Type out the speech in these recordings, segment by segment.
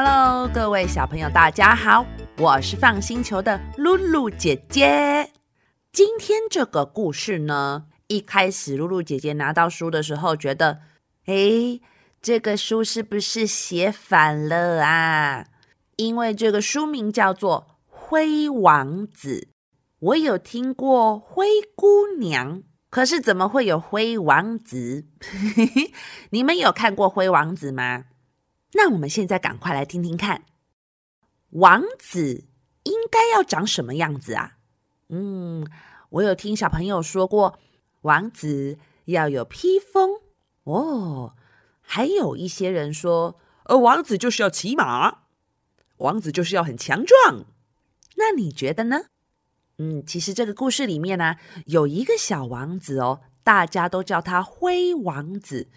Hello，各位小朋友，大家好，我是放星球的露露姐姐。今天这个故事呢，一开始露露姐姐拿到书的时候，觉得，哎，这个书是不是写反了啊？因为这个书名叫做《灰王子》，我有听过灰姑娘，可是怎么会有灰王子？你们有看过灰王子吗？那我们现在赶快来听听看，王子应该要长什么样子啊？嗯，我有听小朋友说过，王子要有披风哦，还有一些人说，呃，王子就是要骑马，王子就是要很强壮。那你觉得呢？嗯，其实这个故事里面呢，有一个小王子哦，大家都叫他灰王子。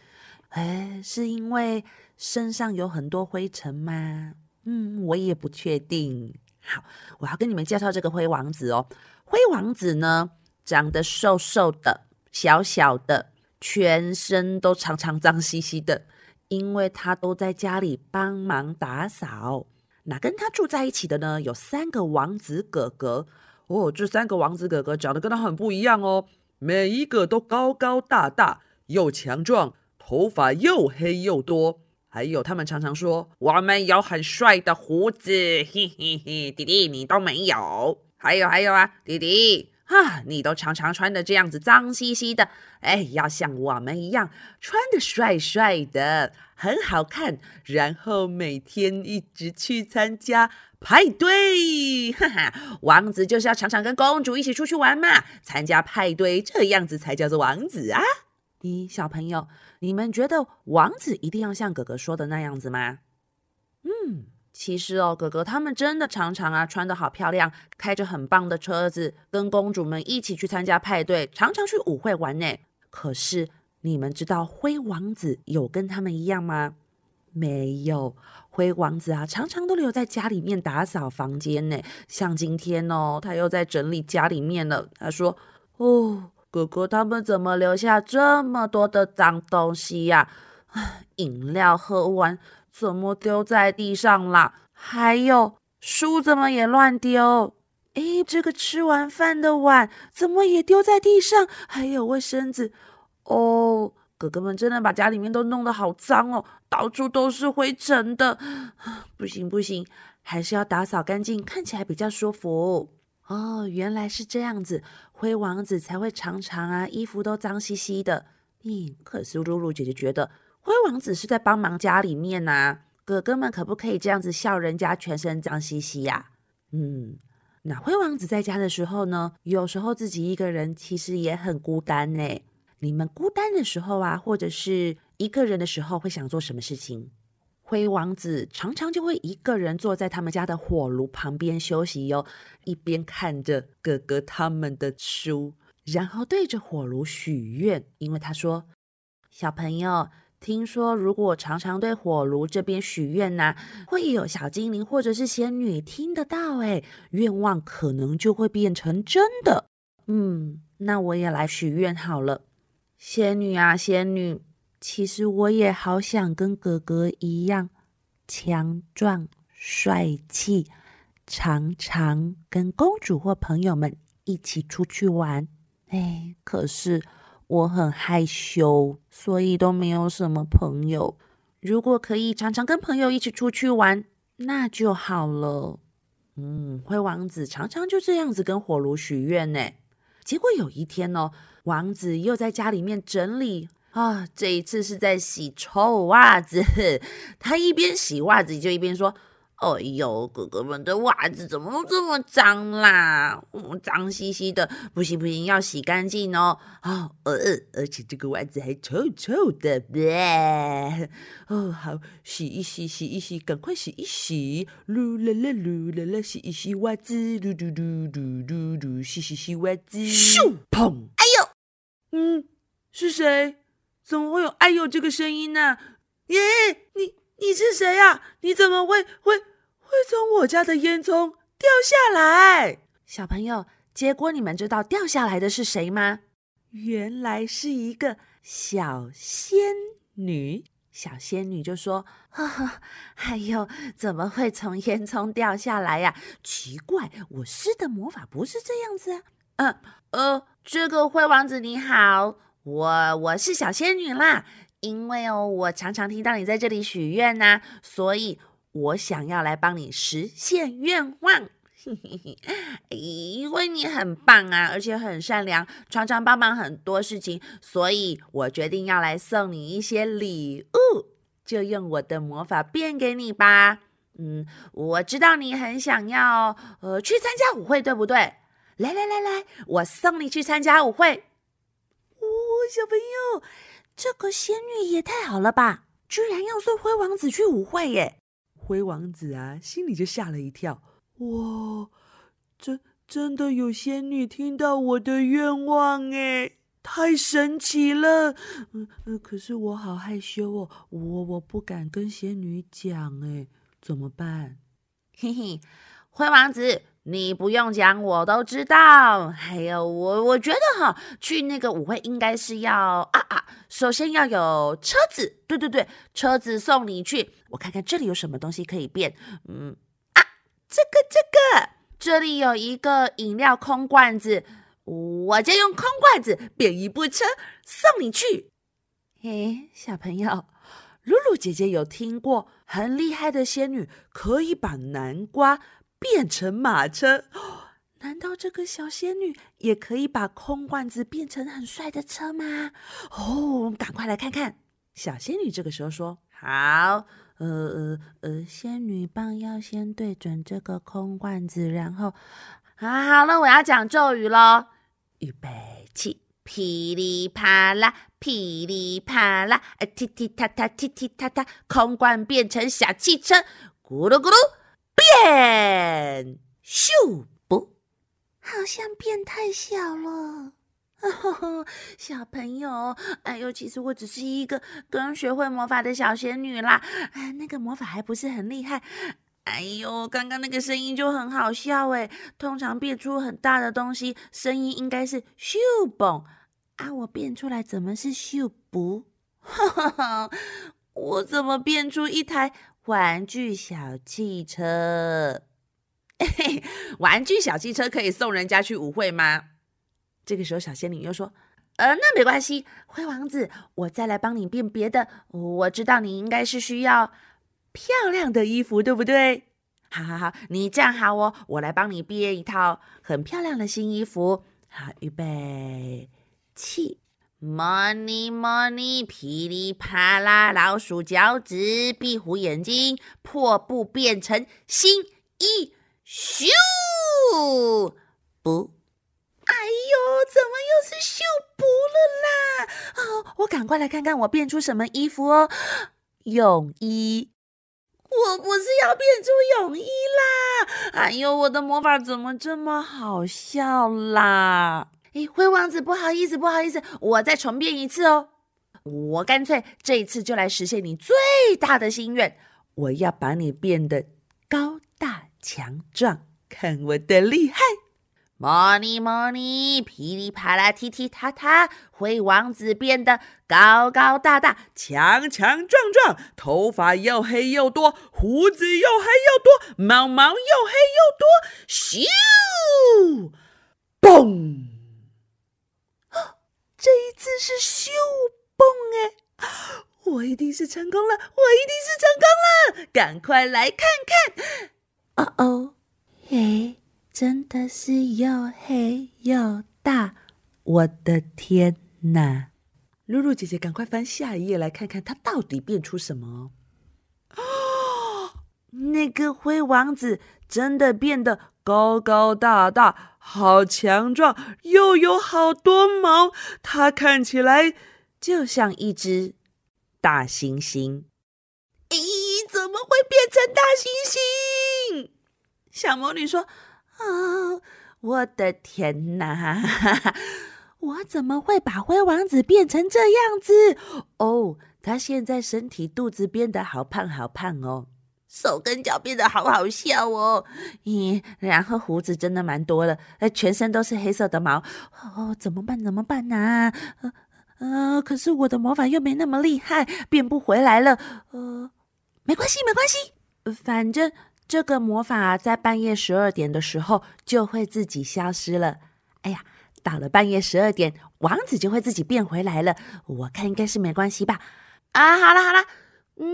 哎，是因为身上有很多灰尘吗？嗯，我也不确定。好，我要跟你们介绍这个灰王子哦。灰王子呢，长得瘦瘦的、小小的，全身都常常脏兮兮的，因为他都在家里帮忙打扫。那跟他住在一起的呢，有三个王子哥哥。哦，这三个王子哥哥长得跟他很不一样哦，每一个都高高大大，又强壮。头发又黑又多，还有他们常常说我们有很帅的胡子，嘿嘿嘿，弟弟你都没有。还有还有啊，弟弟啊，你都常常穿的这样子脏兮兮的，哎，要像我们一样穿的帅帅的，很好看。然后每天一直去参加派对，哈哈，王子就是要常常跟公主一起出去玩嘛，参加派对，这样子才叫做王子啊。咦，小朋友，你们觉得王子一定要像哥哥说的那样子吗？嗯，其实哦，哥哥他们真的常常啊穿的好漂亮，开着很棒的车子，跟公主们一起去参加派对，常常去舞会玩呢。可是你们知道灰王子有跟他们一样吗？没有，灰王子啊常常都留在家里面打扫房间呢。像今天哦，他又在整理家里面了。他说：“哦。”哥哥他们怎么留下这么多的脏东西呀？饮料喝完怎么丢在地上啦？还有书怎么也乱丢？哎，这个吃完饭的碗怎么也丢在地上？还有卫生纸哦，哥哥们真的把家里面都弄得好脏哦，到处都是灰尘的。不行不行，还是要打扫干净，看起来比较舒服。哦，原来是这样子，灰王子才会常常啊，衣服都脏兮兮的。咦，可是露露姐姐觉得灰王子是在帮忙家里面呐，哥哥们可不可以这样子笑人家全身脏兮兮呀？嗯，那灰王子在家的时候呢，有时候自己一个人其实也很孤单呢。你们孤单的时候啊，或者是一个人的时候，会想做什么事情？灰王子常常就会一个人坐在他们家的火炉旁边休息哟，一边看着哥哥他们的书，然后对着火炉许愿。因为他说：“小朋友，听说如果常常对火炉这边许愿呢，会有小精灵或者是仙女听得到，哎，愿望可能就会变成真的。”嗯，那我也来许愿好了，仙女啊，仙女。其实我也好想跟哥哥一样强壮、帅气，常常跟公主或朋友们一起出去玩。哎，可是我很害羞，所以都没有什么朋友。如果可以常常跟朋友一起出去玩，那就好了。嗯，灰王子常常就这样子跟火炉许愿呢。结果有一天呢，王子又在家里面整理。啊，这一次是在洗臭袜子。他一边洗袜子，就一边说：“哎呦，哥哥们的袜子怎么这么脏啦？嗯，脏兮兮的，不行不行，要洗干净哦。啊，呃，而且这个袜子还臭臭的。哦，好，洗一洗，洗一洗，赶快洗一洗。噜啦啦，噜啦啦，洗一洗袜子。噜噜噜噜噜噜，洗洗洗袜子。咻，砰！哎呦，嗯，是谁？怎么会有“哎呦”这个声音呢？耶，你你是谁啊？你怎么会会会从我家的烟囱掉下来？小朋友，结果你们知道掉下来的是谁吗？原来是一个小仙女。小仙女就说：“呵 呵哎呦，怎么会从烟囱掉下来呀？奇怪，我施的魔法不是这样子啊。”嗯呃，这个灰王子你好，我我是小仙女啦。因为哦，我常常听到你在这里许愿呐，所以我想要来帮你实现愿望。嘿嘿嘿因为你很棒啊，而且很善良，常常帮忙很多事情，所以我决定要来送你一些礼物，就用我的魔法变给你吧。嗯，我知道你很想要呃去参加舞会，对不对？来来来来，我送你去参加舞会。哦，小朋友，这个仙女也太好了吧！居然要送灰王子去舞会耶！灰王子啊，心里就吓了一跳。哇，真真的有仙女听到我的愿望哎，太神奇了！嗯嗯，可是我好害羞哦，我我不敢跟仙女讲哎，怎么办？嘿嘿，灰王子，你不用讲，我都知道。还有我，我觉得哈，去那个舞会应该是要啊啊，首先要有车子，对对对，车子送你去。我看看这里有什么东西可以变，嗯啊。这个这个，这里有一个饮料空罐子，我就用空罐子变一部车送你去。嘿，小朋友，露露姐姐有听过很厉害的仙女可以把南瓜变成马车，难道这个小仙女也可以把空罐子变成很帅的车吗？哦，赶快来看看。小仙女这个时候说：“好。”呃呃呃，仙女棒要先对准这个空罐子，然后啊，好了，我要讲咒语喽。预备起，噼里啪啦，噼里啪啦，踢踢踏踏，踢踢踏踏，空罐变成小汽车，咕噜咕噜变，秀不，好像变太小了。小朋友，哎呦，其实我只是一个刚学会魔法的小仙女啦，哎，那个魔法还不是很厉害。哎呦，刚刚那个声音就很好笑哎，通常变出很大的东西，声音应该是咻嘣啊，我变出来怎么是咻不？我怎么变出一台玩具小汽车？玩具小汽车可以送人家去舞会吗？这个时候，小仙女又说：“呃，那没关系，灰王子，我再来帮你变别的。我知道你应该是需要漂亮的衣服，对不对？好好好，你站好哦，我来帮你变一套很漂亮的新衣服。好，预备起，money money，噼里啪啦，老鼠脚趾，壁虎眼睛，破布变成新衣，咻，不。”哎呦，怎么又是绣布了啦？哦，我赶快来看看我变出什么衣服哦！泳衣，我不是要变出泳衣啦！哎呦，我的魔法怎么这么好笑啦？哎，灰王子，不好意思，不好意思，我再重变一次哦！我干脆这一次就来实现你最大的心愿，我要把你变得高大强壮，看我的厉害！莫尼莫尼，噼里啪啦，踢踢踏踏，灰王子变得高高大大、强强壮壮，头发又黑又多，胡子又黑又多，毛毛又黑又多，咻，嘣！这一次是秀蹦哎，我一定是成功了，我一定是成功了，赶快来看看！哦哦，嘿。真的是又黑又大，我的天哪！露露姐姐，赶快翻下一页来看看，它到底变出什么？哦，那个灰王子真的变得高高大大，好强壮，又有好多毛，它看起来就像一只大猩猩。咦，怎么会变成大猩猩？小魔女说。啊！我的天哪！我怎么会把灰王子变成这样子？哦，他现在身体肚子变得好胖好胖哦，手跟脚变得好好笑哦。咦，然后胡子真的蛮多的，呃，全身都是黑色的毛。哦，怎么办？怎么办呢？呃呃，可是我的魔法又没那么厉害，变不回来了。呃，没关系，没关系，反正这个魔法在半夜十二点的时候就会自己消失了。哎呀，到了半夜十二点，王子就会自己变回来了。我看应该是没关系吧。啊，好了好了，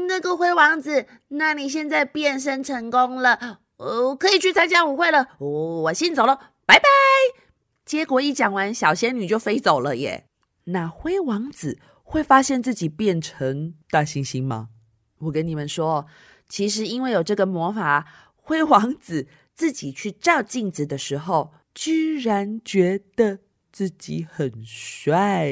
那个灰王子，那你现在变身成功了，呃，可以去参加舞会了。我先走了，拜拜。结果一讲完，小仙女就飞走了耶。那灰王子会发现自己变成大猩猩吗？我跟你们说，其实因为有这个魔法，灰王子自己去照镜子的时候，居然觉得自己很帅。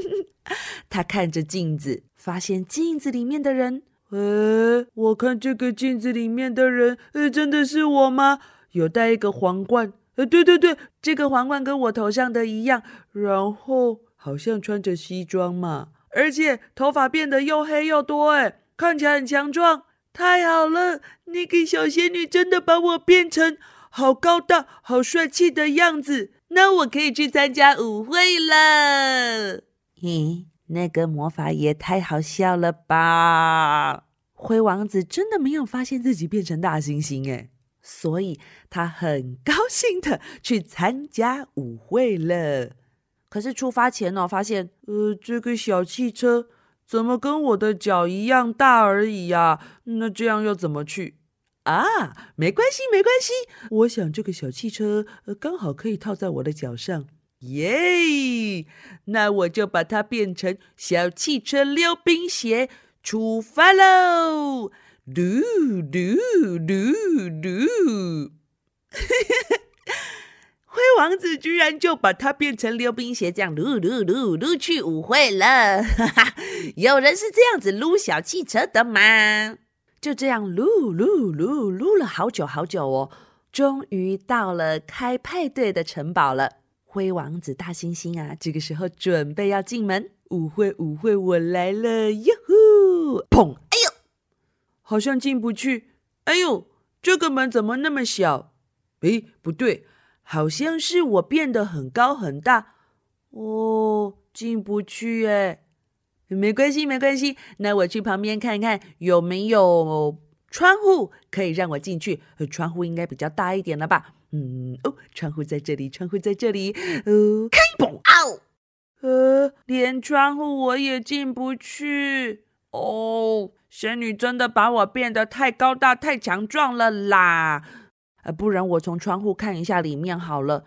他看着镜子，发现镜子里面的人，呃，我看这个镜子里面的人，呃，真的是我吗？有戴一个皇冠，呃，对对对，这个皇冠跟我头上的一样，然后。好像穿着西装嘛，而且头发变得又黑又多，哎，看起来很强壮，太好了！那个小仙女真的把我变成好高大、好帅气的样子，那我可以去参加舞会了。咦，那个魔法也太好笑了吧！灰王子真的没有发现自己变成大猩猩，哎，所以他很高兴的去参加舞会了。可是出发前呢，发现呃，这个小汽车怎么跟我的脚一样大而已呀？那这样要怎么去啊？没关系，没关系。我想这个小汽车呃，刚好可以套在我的脚上，耶！那我就把它变成小汽车溜冰鞋，出发喽！嘟嘟嘟嘟，灰王子居然就把它变成溜冰鞋，这样撸撸撸撸去舞会了。有人是这样子撸小汽车的吗？就这样撸撸撸撸了好久好久哦，终于到了开派对的城堡了。灰王子大猩猩啊，这个时候准备要进门。舞会舞会，我来了！哟呼！砰！哎呦，好像进不去。哎呦，这个门怎么那么小？诶，不对。好像是我变得很高很大哦，进不去哎，没关系没关系，那我去旁边看看有没有窗户可以让我进去。窗户应该比较大一点了吧？嗯哦，窗户在这里，窗户在这里。哦，开嘣！哦！呃，连窗户我也进不去哦。仙女真的把我变得太高大、太强壮了啦！呃，不然我从窗户看一下里面好了。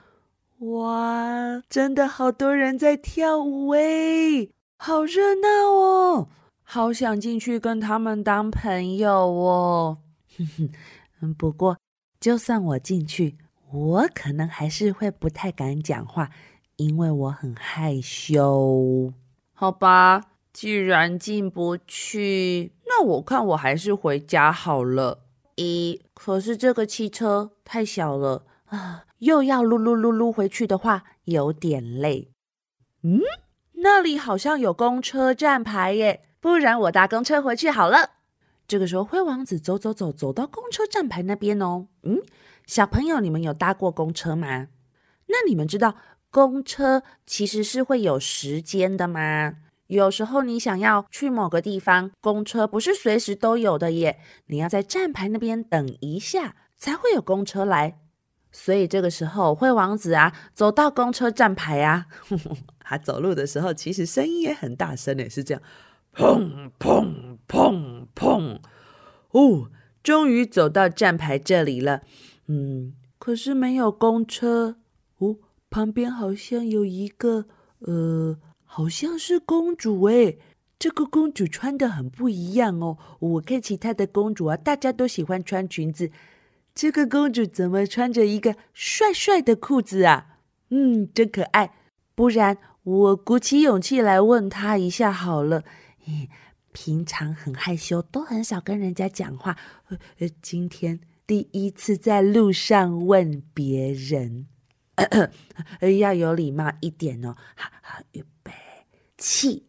哇，真的好多人在跳舞诶，好热闹哦！好想进去跟他们当朋友哦。哼哼，嗯，不过就算我进去，我可能还是会不太敢讲话，因为我很害羞。好吧，既然进不去，那我看我还是回家好了。一，可是这个汽车太小了啊，又要噜噜噜噜回去的话，有点累。嗯，那里好像有公车站牌耶，不然我搭公车回去好了。这个时候，灰王子走走走，走到公车站牌那边哦。嗯，小朋友，你们有搭过公车吗？那你们知道公车其实是会有时间的吗？有时候你想要去某个地方，公车不是随时都有的耶，你要在站牌那边等一下才会有公车来。所以这个时候，灰王子啊，走到公车站牌啊，他走路的时候其实声音也很大声诶，是这样，砰砰砰砰，哦，终于走到站牌这里了，嗯，可是没有公车哦，旁边好像有一个呃。好像是公主哎，这个公主穿的很不一样哦。我看其他的公主啊，大家都喜欢穿裙子，这个公主怎么穿着一个帅帅的裤子啊？嗯，真可爱。不然我鼓起勇气来问她一下好了。平常很害羞，都很少跟人家讲话。呃，今天第一次在路上问别人，要有礼貌一点哦。好好，预备。起，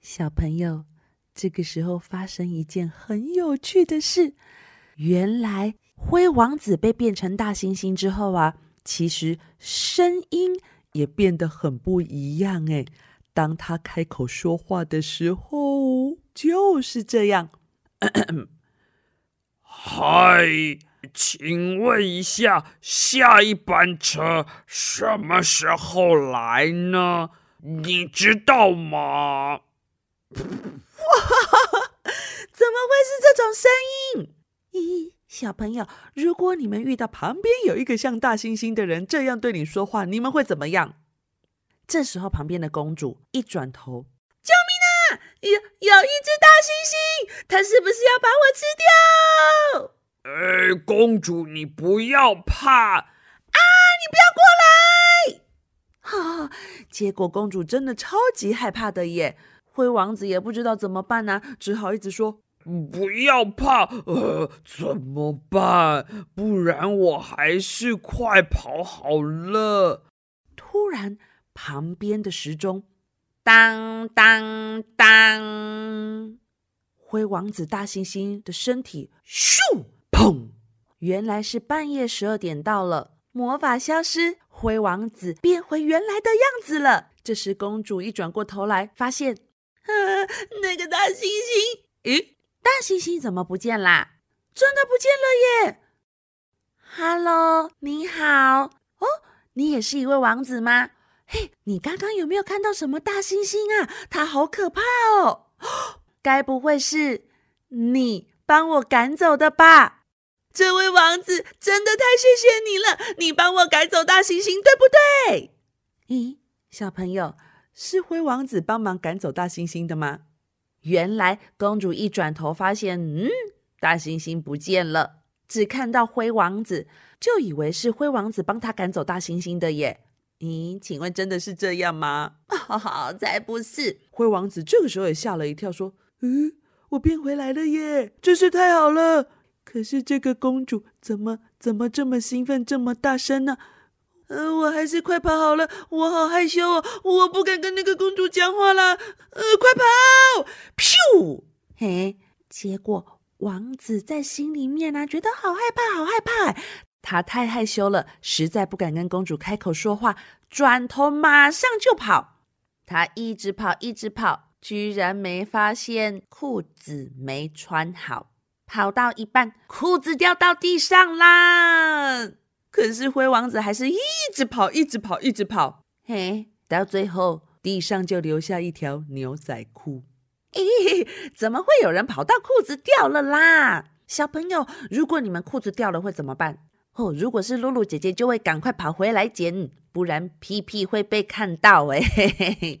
小朋友，这个时候发生一件很有趣的事。原来灰王子被变成大猩猩之后啊，其实声音也变得很不一样。哎，当他开口说话的时候，就是这样。嗨，请问一下，下一班车什么时候来呢？你知道吗？哇，怎么会是这种声音？咦，小朋友，如果你们遇到旁边有一个像大猩猩的人这样对你说话，你们会怎么样？这时候，旁边的公主一转头，有有一只大猩猩，它是不是要把我吃掉？哎，公主，你不要怕啊！你不要过来！哈，结果公主真的超级害怕的耶。灰王子也不知道怎么办呢，只好一直说：“不要怕，呃，怎么办？不然我还是快跑好了。”突然，旁边的时钟当当当，灰王子大猩猩的身体咻砰，原来是半夜十二点到了，魔法消失，灰王子变回原来的样子了。这时，公主一转过头来，发现。那个大猩猩，咦，大猩猩怎么不见啦？真的不见了耶！Hello，你好哦，你也是一位王子吗？嘿，你刚刚有没有看到什么大猩猩啊？它好可怕哦！该不会是你帮我赶走的吧？这位王子真的太谢谢你了，你帮我赶走大猩猩，对不对？咦，小朋友。是灰王子帮忙赶走大猩猩的吗？原来公主一转头发现，嗯，大猩猩不见了，只看到灰王子，就以为是灰王子帮他赶走大猩猩的耶。咦，请问真的是这样吗？哈哈，才不是！灰王子这个时候也吓了一跳，说：“嗯，我变回来了耶，真是太好了！可是这个公主怎么怎么这么兴奋，这么大声呢？”呃，我还是快跑好了，我好害羞哦，我不敢跟那个公主讲话了。呃，快跑！咻！嘿，结果王子在心里面呢，觉得好害怕，好害怕。他太害羞了，实在不敢跟公主开口说话，转头马上就跑。他一直跑，一直跑，居然没发现裤子没穿好。跑到一半，裤子掉到地上啦。可是灰王子还是一直跑，一直跑，一直跑，嘿，到最后地上就留下一条牛仔裤。咦，怎么会有人跑到裤子掉了啦？小朋友，如果你们裤子掉了会怎么办？哦，如果是露露姐姐，就会赶快跑回来捡，不然屁屁会被看到。哎，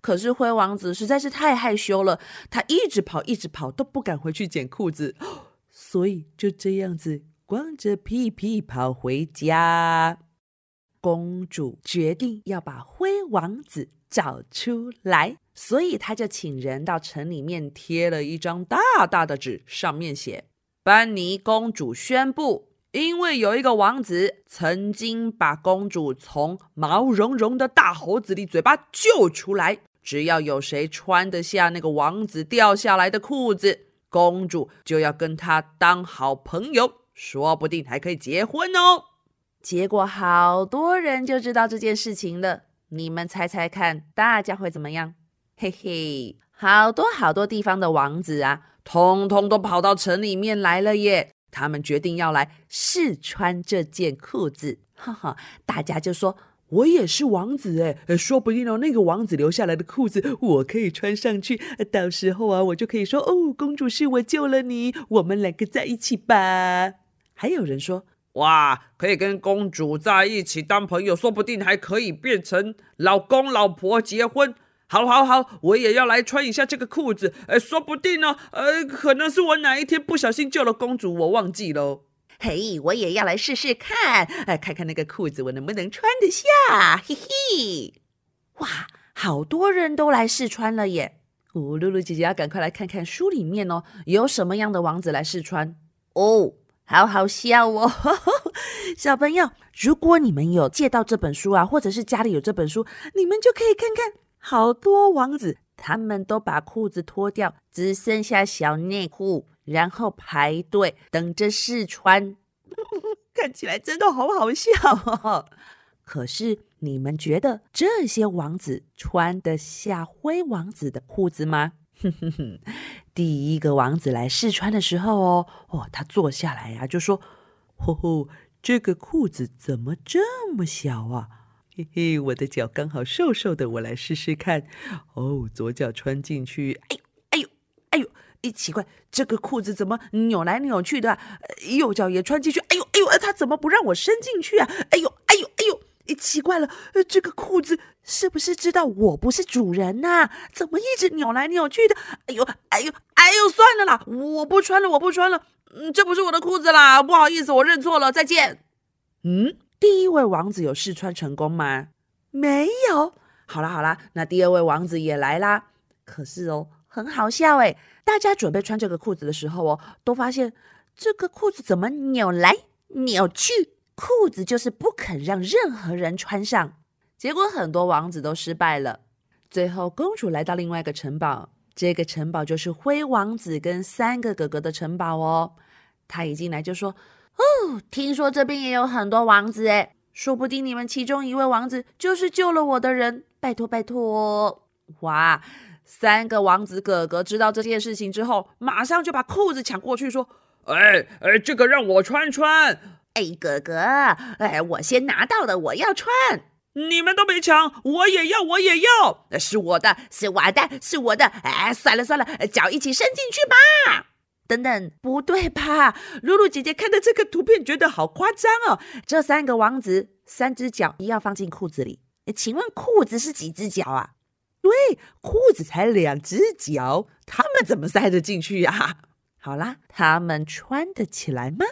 可是灰王子实在是太害羞了，他一直跑，一直跑，都不敢回去捡裤子，所以就这样子。光着屁屁跑回家，公主决定要把灰王子找出来，所以她就请人到城里面贴了一张大大的纸，上面写：“班尼公主宣布，因为有一个王子曾经把公主从毛茸茸的大猴子里嘴巴救出来，只要有谁穿得下那个王子掉下来的裤子，公主就要跟他当好朋友。”说不定还可以结婚哦！结果好多人就知道这件事情了。你们猜猜看，大家会怎么样？嘿嘿，好多好多地方的王子啊，通通都跑到城里面来了耶！他们决定要来试穿这件裤子。哈哈，大家就说：“我也是王子哎，说不定哦，那个王子留下来的裤子我可以穿上去。到时候啊，我就可以说：哦，公主是我救了你，我们两个在一起吧。”还有人说，哇，可以跟公主在一起当朋友，说不定还可以变成老公老婆结婚。好，好，好，我也要来穿一下这个裤子。哎，说不定呢，呃，可能是我哪一天不小心救了公主，我忘记喽。嘿，我也要来试试看，哎，看看那个裤子我能不能穿得下。嘿嘿，哇，好多人都来试穿了耶。哦，露露姐姐要赶快来看看书里面哦，有什么样的王子来试穿哦。好好笑哦，小朋友，如果你们有借到这本书啊，或者是家里有这本书，你们就可以看看，好多王子他们都把裤子脱掉，只剩下小内裤，然后排队等着试穿，看起来真的好好笑哦。可是你们觉得这些王子穿得下灰王子的裤子吗？第一个王子来试穿的时候哦，哦，他坐下来呀，就说：“吼吼，这个裤子怎么这么小啊？嘿嘿，我的脚刚好瘦瘦的，我来试试看。哦，左脚穿进去，哎呦，哎呦，哎呦！一奇怪，这个裤子怎么扭来扭去的？右脚也穿进去，哎呦，哎呦，他怎么不让我伸进去啊？哎呦，哎呦，哎呦！一奇怪了，这个裤子是不是知道我不是主人呐？怎么一直扭来扭去的？哎呦，哎呦，哎呦，算了啦，我不穿了，我不穿了。嗯，这不是我的裤子啦，不好意思，我认错了，再见。嗯，第一位王子有试穿成功吗？没有。好啦好啦，那第二位王子也来啦。可是哦，很好笑诶，大家准备穿这个裤子的时候哦，都发现这个裤子怎么扭来扭去？裤子就是不肯让任何人穿上，结果很多王子都失败了。最后，公主来到另外一个城堡，这个城堡就是灰王子跟三个哥哥的城堡哦。他一进来就说：“哦，听说这边也有很多王子诶，说不定你们其中一位王子就是救了我的人，拜托拜托！”哇，三个王子哥哥知道这件事情之后，马上就把裤子抢过去说：“哎哎，这个让我穿穿。”哎，哥哥，哎，我先拿到的，我要穿。你们都没抢，我也要，我也要。是我的，是我的，是我的。哎，算了算了，脚一起伸进去吧。等等，不对吧？露露姐姐看到这个图片，觉得好夸张哦。这三个王子，三只脚要放进裤子里。请问裤子是几只脚啊？对，裤子才两只脚，他们怎么塞得进去呀？好啦，他们穿得起来吗？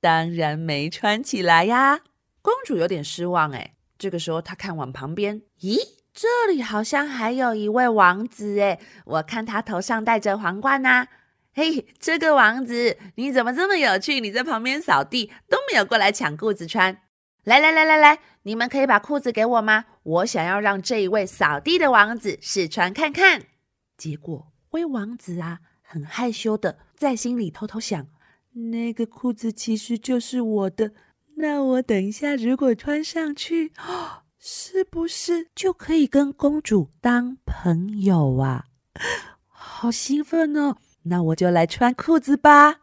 当然没穿起来呀，公主有点失望哎。这个时候，她看往旁边，咦，这里好像还有一位王子哎，我看他头上戴着皇冠呐。嘿，这个王子，你怎么这么有趣？你在旁边扫地都没有过来抢裤子穿。来来来来来，你们可以把裤子给我吗？我想要让这一位扫地的王子试穿看看。结果灰王子啊，很害羞的在心里偷偷想。那个裤子其实就是我的，那我等一下如果穿上去，是不是就可以跟公主当朋友啊？好兴奋哦！那我就来穿裤子吧。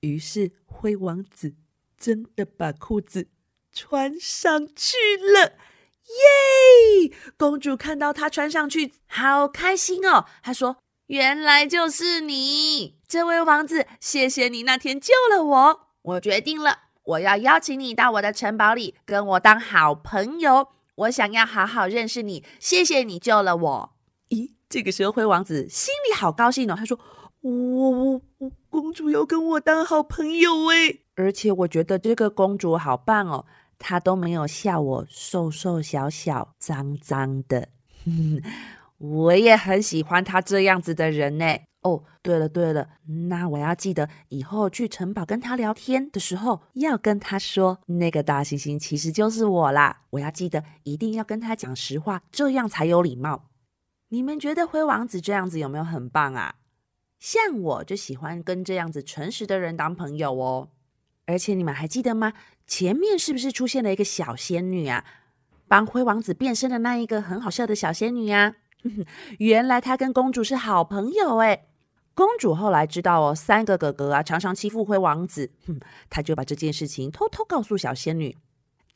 于是灰王子真的把裤子穿上去了，耶！公主看到他穿上去，好开心哦。她说。原来就是你，这位王子，谢谢你那天救了我。我决定了，我要邀请你到我的城堡里，跟我当好朋友。我想要好好认识你。谢谢你救了我。咦，这个时候灰王子心里好高兴哦。他说：“我我我，公主要跟我当好朋友诶，而且我觉得这个公主好棒哦，她都没有笑我瘦瘦小小、脏脏的。”我也很喜欢她这样子的人呢。哦，对了对了，那我要记得以后去城堡跟她聊天的时候，要跟她说那个大猩猩其实就是我啦。我要记得一定要跟她讲实话，这样才有礼貌。你们觉得灰王子这样子有没有很棒啊？像我就喜欢跟这样子诚实的人当朋友哦。而且你们还记得吗？前面是不是出现了一个小仙女啊？帮灰王子变身的那一个很好笑的小仙女呀？原来她跟公主是好朋友哎！公主后来知道哦，三个哥哥啊常常欺负灰王子，哼，她就把这件事情偷偷告诉小仙女。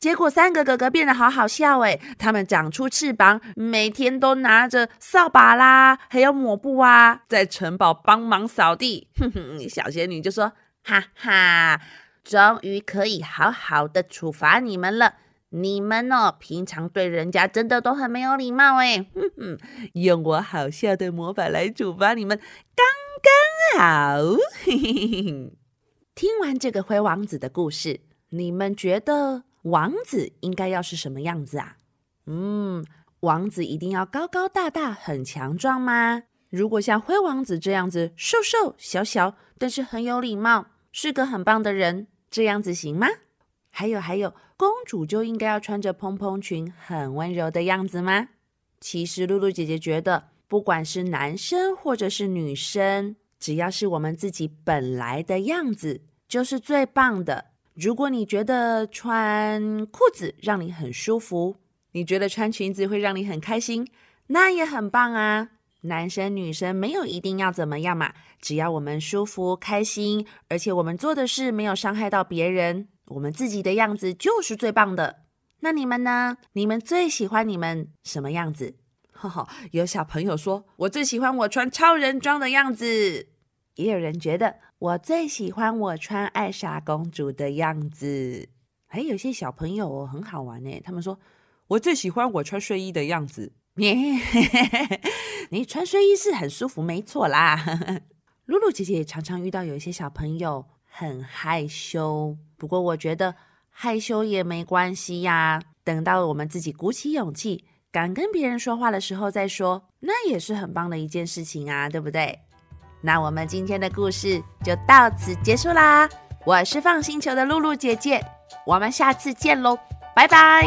结果三个哥哥变得好好笑哎，他们长出翅膀，每天都拿着扫把啦，还有抹布啊，在城堡帮忙扫地。哼哼，小仙女就说：“哈哈，终于可以好好的处罚你们了。”你们哦，平常对人家真的都很没有礼貌哎！哼哼，用我好笑的魔法来处罚你们，刚刚好。嘿嘿嘿听完这个灰王子的故事，你们觉得王子应该要是什么样子啊？嗯，王子一定要高高大大、很强壮吗？如果像灰王子这样子，瘦瘦小小，但是很有礼貌，是个很棒的人，这样子行吗？还有还有，公主就应该要穿着蓬蓬裙，很温柔的样子吗？其实露露姐姐觉得，不管是男生或者是女生，只要是我们自己本来的样子，就是最棒的。如果你觉得穿裤子让你很舒服，你觉得穿裙子会让你很开心，那也很棒啊。男生女生没有一定要怎么样嘛，只要我们舒服开心，而且我们做的事没有伤害到别人，我们自己的样子就是最棒的。那你们呢？你们最喜欢你们什么样子？哈哈，有小朋友说，我最喜欢我穿超人装的样子。也有人觉得，我最喜欢我穿艾莎公主的样子。还有些小朋友很好玩呢，他们说，我最喜欢我穿睡衣的样子。你穿睡衣是很舒服，没错啦。露露姐姐也常常遇到有一些小朋友很害羞，不过我觉得。害羞也没关系呀，等到我们自己鼓起勇气，敢跟别人说话的时候再说，那也是很棒的一件事情啊，对不对？那我们今天的故事就到此结束啦。我是放星球的露露姐姐，我们下次见喽，拜拜。